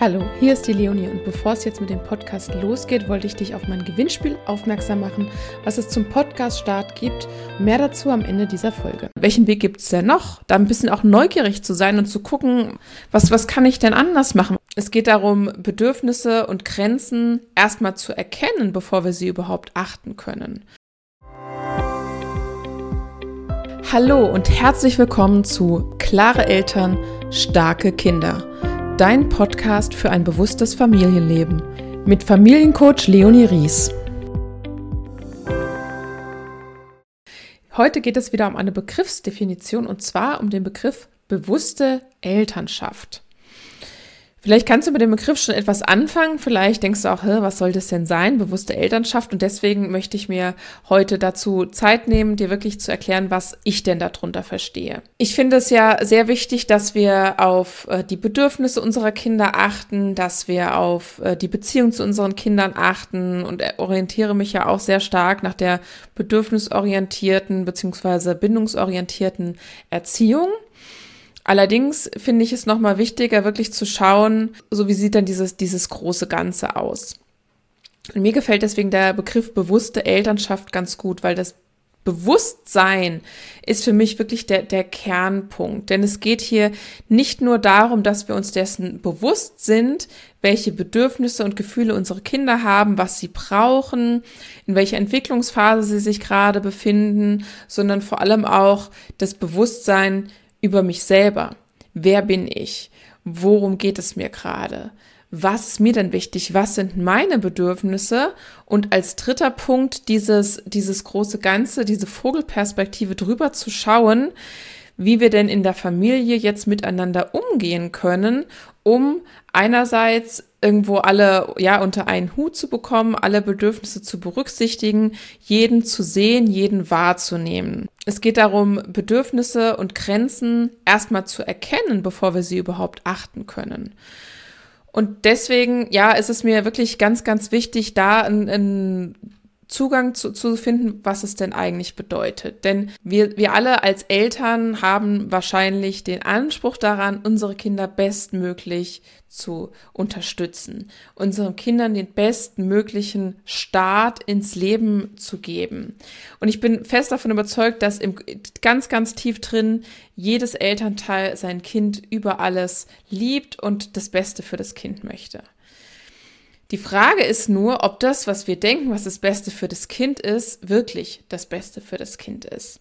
Hallo, hier ist die Leonie und bevor es jetzt mit dem Podcast losgeht, wollte ich dich auf mein Gewinnspiel aufmerksam machen, was es zum Podcast-Start gibt. Mehr dazu am Ende dieser Folge. Welchen Weg gibt es denn noch? Da ein bisschen auch neugierig zu sein und zu gucken, was, was kann ich denn anders machen? Es geht darum, Bedürfnisse und Grenzen erstmal zu erkennen, bevor wir sie überhaupt achten können. Hallo und herzlich willkommen zu Klare Eltern, starke Kinder dein Podcast für ein bewusstes Familienleben mit Familiencoach Leonie Ries. Heute geht es wieder um eine Begriffsdefinition und zwar um den Begriff bewusste Elternschaft. Vielleicht kannst du mit dem Begriff schon etwas anfangen. Vielleicht denkst du auch, was soll das denn sein? Bewusste Elternschaft. Und deswegen möchte ich mir heute dazu Zeit nehmen, dir wirklich zu erklären, was ich denn darunter verstehe. Ich finde es ja sehr wichtig, dass wir auf äh, die Bedürfnisse unserer Kinder achten, dass wir auf äh, die Beziehung zu unseren Kindern achten und orientiere mich ja auch sehr stark nach der bedürfnisorientierten bzw. bindungsorientierten Erziehung. Allerdings finde ich es nochmal wichtiger, wirklich zu schauen, so wie sieht dann dieses, dieses große Ganze aus. Und mir gefällt deswegen der Begriff bewusste Elternschaft ganz gut, weil das Bewusstsein ist für mich wirklich der, der Kernpunkt. Denn es geht hier nicht nur darum, dass wir uns dessen bewusst sind, welche Bedürfnisse und Gefühle unsere Kinder haben, was sie brauchen, in welcher Entwicklungsphase sie sich gerade befinden, sondern vor allem auch das Bewusstsein, über mich selber. Wer bin ich? Worum geht es mir gerade? Was ist mir denn wichtig? Was sind meine Bedürfnisse? Und als dritter Punkt dieses, dieses große Ganze, diese Vogelperspektive drüber zu schauen, wie wir denn in der Familie jetzt miteinander umgehen können, um einerseits irgendwo alle ja unter einen Hut zu bekommen, alle Bedürfnisse zu berücksichtigen, jeden zu sehen, jeden wahrzunehmen. Es geht darum, Bedürfnisse und Grenzen erstmal zu erkennen, bevor wir sie überhaupt achten können. Und deswegen, ja, ist es mir wirklich ganz, ganz wichtig, da ein, ein Zugang zu, zu finden, was es denn eigentlich bedeutet. Denn wir, wir alle als Eltern haben wahrscheinlich den Anspruch daran, unsere Kinder bestmöglich zu unterstützen, unseren Kindern den bestmöglichen Start ins Leben zu geben. Und ich bin fest davon überzeugt, dass im, ganz, ganz tief drin jedes Elternteil sein Kind über alles liebt und das Beste für das Kind möchte. Die Frage ist nur, ob das, was wir denken, was das Beste für das Kind ist, wirklich das Beste für das Kind ist.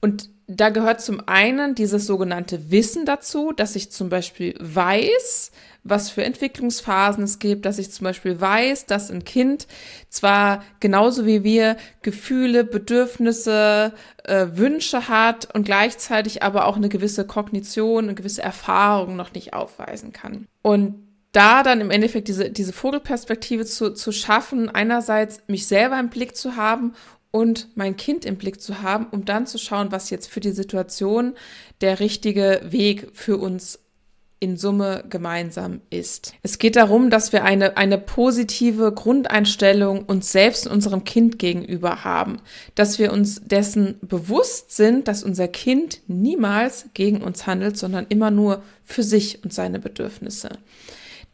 Und da gehört zum einen dieses sogenannte Wissen dazu, dass ich zum Beispiel weiß, was für Entwicklungsphasen es gibt, dass ich zum Beispiel weiß, dass ein Kind zwar genauso wie wir Gefühle, Bedürfnisse, äh, Wünsche hat und gleichzeitig aber auch eine gewisse Kognition, eine gewisse Erfahrung noch nicht aufweisen kann. Und da dann im Endeffekt diese, diese Vogelperspektive zu, zu schaffen, einerseits mich selber im Blick zu haben und mein Kind im Blick zu haben, um dann zu schauen, was jetzt für die Situation der richtige Weg für uns in Summe gemeinsam ist. Es geht darum, dass wir eine, eine positive Grundeinstellung uns selbst und unserem Kind gegenüber haben, dass wir uns dessen bewusst sind, dass unser Kind niemals gegen uns handelt, sondern immer nur für sich und seine Bedürfnisse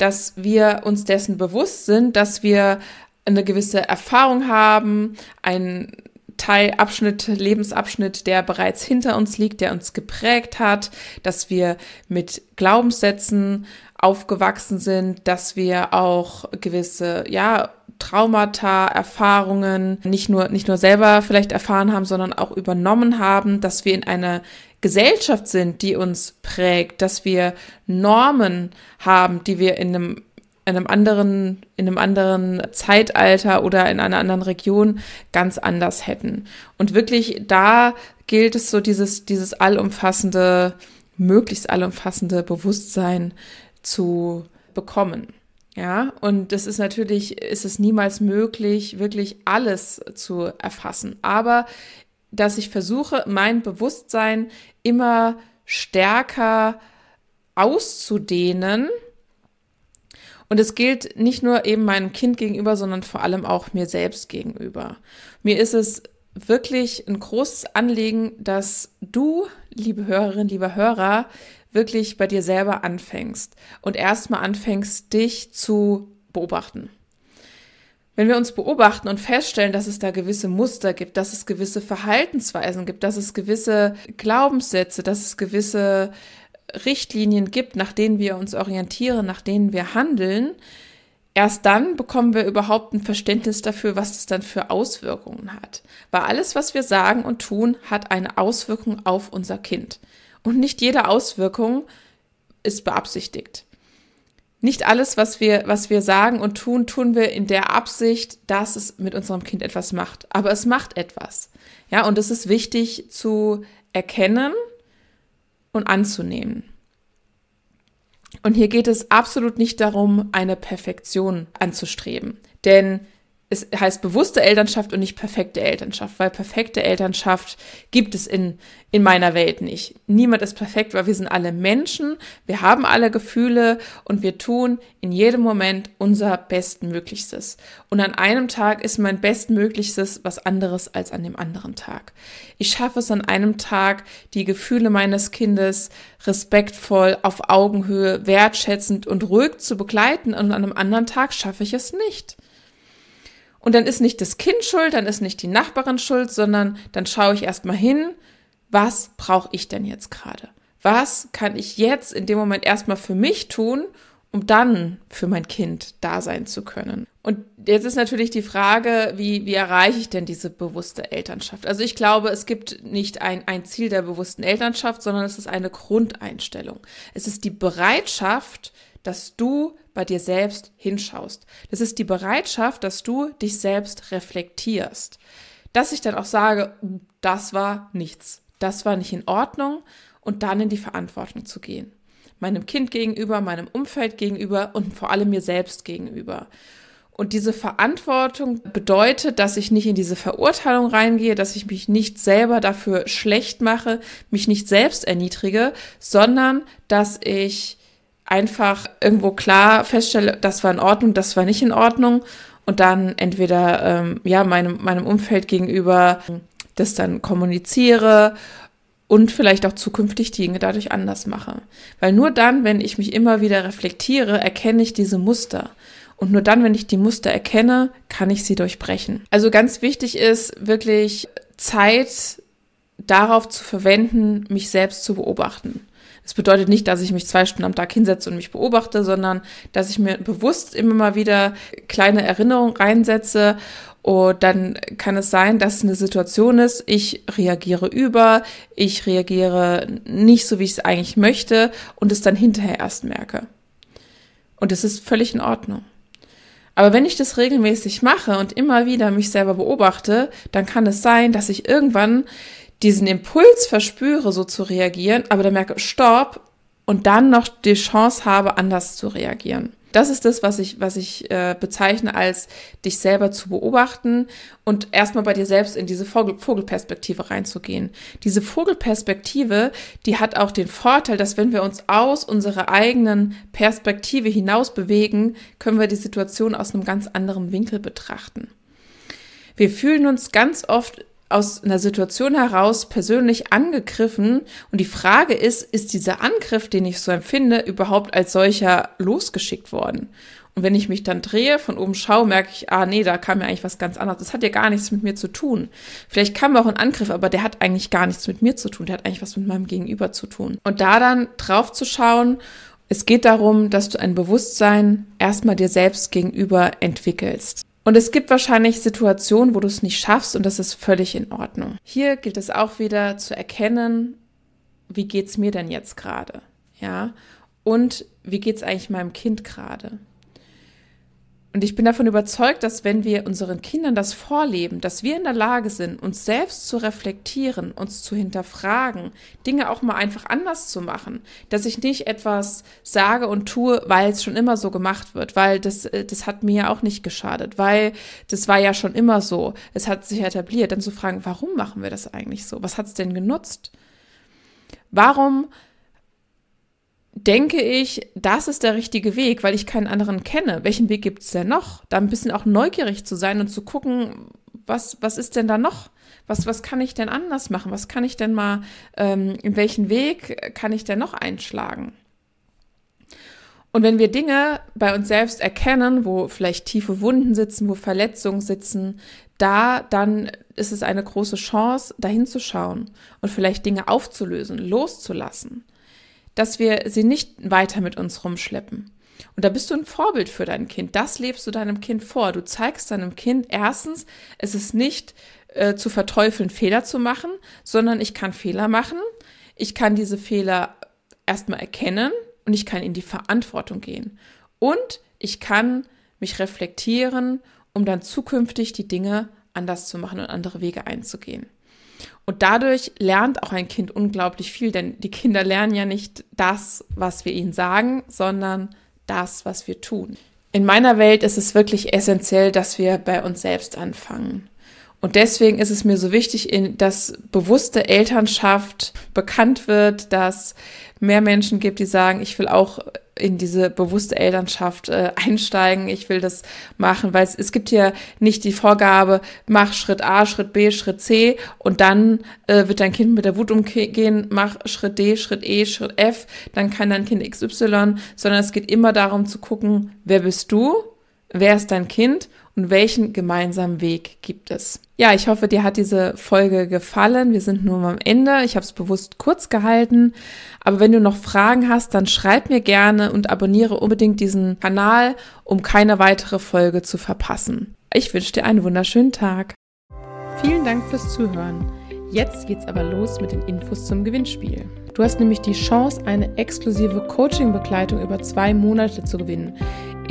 dass wir uns dessen bewusst sind, dass wir eine gewisse Erfahrung haben, ein Teilabschnitt, Lebensabschnitt, der bereits hinter uns liegt, der uns geprägt hat, dass wir mit Glaubenssätzen aufgewachsen sind, dass wir auch gewisse, ja, Traumata, Erfahrungen nicht nur, nicht nur selber vielleicht erfahren haben, sondern auch übernommen haben, dass wir in einer Gesellschaft sind, die uns prägt, dass wir Normen haben, die wir in einem in einem anderen, in einem anderen Zeitalter oder in einer anderen Region ganz anders hätten. Und wirklich da gilt es so dieses, dieses allumfassende, möglichst allumfassende Bewusstsein zu bekommen. Ja, und das ist natürlich, ist es niemals möglich, wirklich alles zu erfassen. Aber dass ich versuche, mein Bewusstsein immer stärker auszudehnen. Und es gilt nicht nur eben meinem Kind gegenüber, sondern vor allem auch mir selbst gegenüber. Mir ist es wirklich ein großes Anliegen, dass du, liebe Hörerin, lieber Hörer, wirklich bei dir selber anfängst und erstmal anfängst, dich zu beobachten. Wenn wir uns beobachten und feststellen, dass es da gewisse Muster gibt, dass es gewisse Verhaltensweisen gibt, dass es gewisse Glaubenssätze, dass es gewisse Richtlinien gibt, nach denen wir uns orientieren, nach denen wir handeln, erst dann bekommen wir überhaupt ein Verständnis dafür, was das dann für Auswirkungen hat. Weil alles, was wir sagen und tun, hat eine Auswirkung auf unser Kind. Und nicht jede Auswirkung ist beabsichtigt. Nicht alles, was wir, was wir sagen und tun, tun wir in der Absicht, dass es mit unserem Kind etwas macht. Aber es macht etwas. Ja, und es ist wichtig zu erkennen und anzunehmen. Und hier geht es absolut nicht darum, eine Perfektion anzustreben. Denn es heißt bewusste Elternschaft und nicht perfekte Elternschaft, weil perfekte Elternschaft gibt es in, in meiner Welt nicht. Niemand ist perfekt, weil wir sind alle Menschen, wir haben alle Gefühle und wir tun in jedem Moment unser Bestmöglichstes. Und an einem Tag ist mein Bestmöglichstes was anderes als an dem anderen Tag. Ich schaffe es an einem Tag, die Gefühle meines Kindes respektvoll, auf Augenhöhe, wertschätzend und ruhig zu begleiten und an einem anderen Tag schaffe ich es nicht. Und dann ist nicht das Kind schuld, dann ist nicht die Nachbarin schuld, sondern dann schaue ich erstmal hin, was brauche ich denn jetzt gerade? Was kann ich jetzt in dem Moment erstmal für mich tun, um dann für mein Kind da sein zu können? Und jetzt ist natürlich die Frage, wie, wie erreiche ich denn diese bewusste Elternschaft? Also ich glaube, es gibt nicht ein, ein Ziel der bewussten Elternschaft, sondern es ist eine Grundeinstellung. Es ist die Bereitschaft, dass du bei dir selbst hinschaust. Das ist die Bereitschaft, dass du dich selbst reflektierst. Dass ich dann auch sage, das war nichts, das war nicht in Ordnung und dann in die Verantwortung zu gehen. Meinem Kind gegenüber, meinem Umfeld gegenüber und vor allem mir selbst gegenüber. Und diese Verantwortung bedeutet, dass ich nicht in diese Verurteilung reingehe, dass ich mich nicht selber dafür schlecht mache, mich nicht selbst erniedrige, sondern dass ich einfach irgendwo klar feststelle, das war in Ordnung, das war nicht in Ordnung und dann entweder ähm, ja meinem meinem Umfeld gegenüber das dann kommuniziere und vielleicht auch zukünftig Dinge dadurch anders mache. Weil nur dann, wenn ich mich immer wieder reflektiere, erkenne ich diese Muster. Und nur dann, wenn ich die Muster erkenne, kann ich sie durchbrechen. Also ganz wichtig ist wirklich Zeit darauf zu verwenden, mich selbst zu beobachten. Das bedeutet nicht, dass ich mich zwei Stunden am Tag hinsetze und mich beobachte, sondern dass ich mir bewusst immer mal wieder kleine Erinnerungen reinsetze und dann kann es sein, dass es eine Situation ist, ich reagiere über, ich reagiere nicht so, wie ich es eigentlich möchte und es dann hinterher erst merke. Und es ist völlig in Ordnung. Aber wenn ich das regelmäßig mache und immer wieder mich selber beobachte, dann kann es sein, dass ich irgendwann diesen Impuls verspüre, so zu reagieren, aber dann merke, stopp, und dann noch die Chance habe, anders zu reagieren. Das ist das, was ich, was ich äh, bezeichne als dich selber zu beobachten und erstmal bei dir selbst in diese Vogel Vogelperspektive reinzugehen. Diese Vogelperspektive, die hat auch den Vorteil, dass wenn wir uns aus unserer eigenen Perspektive hinaus bewegen, können wir die Situation aus einem ganz anderen Winkel betrachten. Wir fühlen uns ganz oft aus einer Situation heraus persönlich angegriffen und die Frage ist, ist dieser Angriff, den ich so empfinde, überhaupt als solcher losgeschickt worden? Und wenn ich mich dann drehe, von oben schaue, merke ich, ah nee, da kam mir eigentlich was ganz anderes. Das hat ja gar nichts mit mir zu tun. Vielleicht kam auch ein Angriff, aber der hat eigentlich gar nichts mit mir zu tun. Der hat eigentlich was mit meinem Gegenüber zu tun. Und da dann drauf zu schauen, es geht darum, dass du ein Bewusstsein erstmal dir selbst gegenüber entwickelst. Und es gibt wahrscheinlich Situationen, wo du es nicht schaffst und das ist völlig in Ordnung. Hier gilt es auch wieder zu erkennen, wie geht's mir denn jetzt gerade? Ja? Und wie geht's eigentlich meinem Kind gerade? Und ich bin davon überzeugt, dass wenn wir unseren Kindern das vorleben, dass wir in der Lage sind, uns selbst zu reflektieren, uns zu hinterfragen, Dinge auch mal einfach anders zu machen, dass ich nicht etwas sage und tue, weil es schon immer so gemacht wird, weil das, äh, das hat mir ja auch nicht geschadet, weil das war ja schon immer so, es hat sich etabliert, dann zu fragen, warum machen wir das eigentlich so? Was hat es denn genutzt? Warum denke ich, das ist der richtige Weg, weil ich keinen anderen kenne. Welchen Weg gibt es denn noch? Da ein bisschen auch neugierig zu sein und zu gucken, was, was ist denn da noch? Was, was kann ich denn anders machen? Was kann ich denn mal, ähm, in welchen Weg kann ich denn noch einschlagen? Und wenn wir Dinge bei uns selbst erkennen, wo vielleicht tiefe Wunden sitzen, wo Verletzungen sitzen, da dann ist es eine große Chance, dahin zu schauen und vielleicht Dinge aufzulösen, loszulassen, dass wir sie nicht weiter mit uns rumschleppen. Und da bist du ein Vorbild für dein Kind. Das lebst du deinem Kind vor. Du zeigst deinem Kind erstens, es ist nicht äh, zu verteufeln, Fehler zu machen, sondern ich kann Fehler machen. Ich kann diese Fehler erstmal erkennen und ich kann in die Verantwortung gehen. Und ich kann mich reflektieren, um dann zukünftig die Dinge anders zu machen und andere Wege einzugehen. Und dadurch lernt auch ein Kind unglaublich viel, denn die Kinder lernen ja nicht das, was wir ihnen sagen, sondern das, was wir tun. In meiner Welt ist es wirklich essentiell, dass wir bei uns selbst anfangen. Und deswegen ist es mir so wichtig, dass bewusste Elternschaft bekannt wird, dass mehr Menschen gibt, die sagen, ich will auch in diese bewusste Elternschaft äh, einsteigen, ich will das machen, weil es, es gibt hier nicht die Vorgabe, mach Schritt A, Schritt B, Schritt C und dann äh, wird dein Kind mit der Wut umgehen, mach Schritt D, Schritt E, Schritt F, dann kann dein Kind XY, sondern es geht immer darum zu gucken, wer bist du, wer ist dein Kind und welchen gemeinsamen Weg gibt es. Ja, ich hoffe, dir hat diese Folge gefallen. Wir sind nur am Ende. Ich habe es bewusst kurz gehalten. Aber wenn du noch Fragen hast, dann schreib mir gerne und abonniere unbedingt diesen Kanal, um keine weitere Folge zu verpassen. Ich wünsche dir einen wunderschönen Tag. Vielen Dank fürs Zuhören. Jetzt geht's aber los mit den Infos zum Gewinnspiel. Du hast nämlich die Chance, eine exklusive Coaching-Begleitung über zwei Monate zu gewinnen.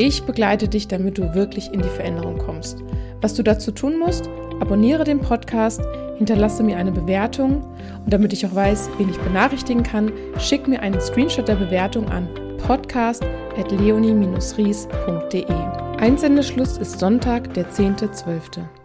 Ich begleite dich, damit du wirklich in die Veränderung kommst. Was du dazu tun musst, abonniere den Podcast, hinterlasse mir eine Bewertung und damit ich auch weiß, wen ich benachrichtigen kann, schick mir einen Screenshot der Bewertung an podcast.leonie-ries.de. Einsendeschluss ist Sonntag, der 10.12.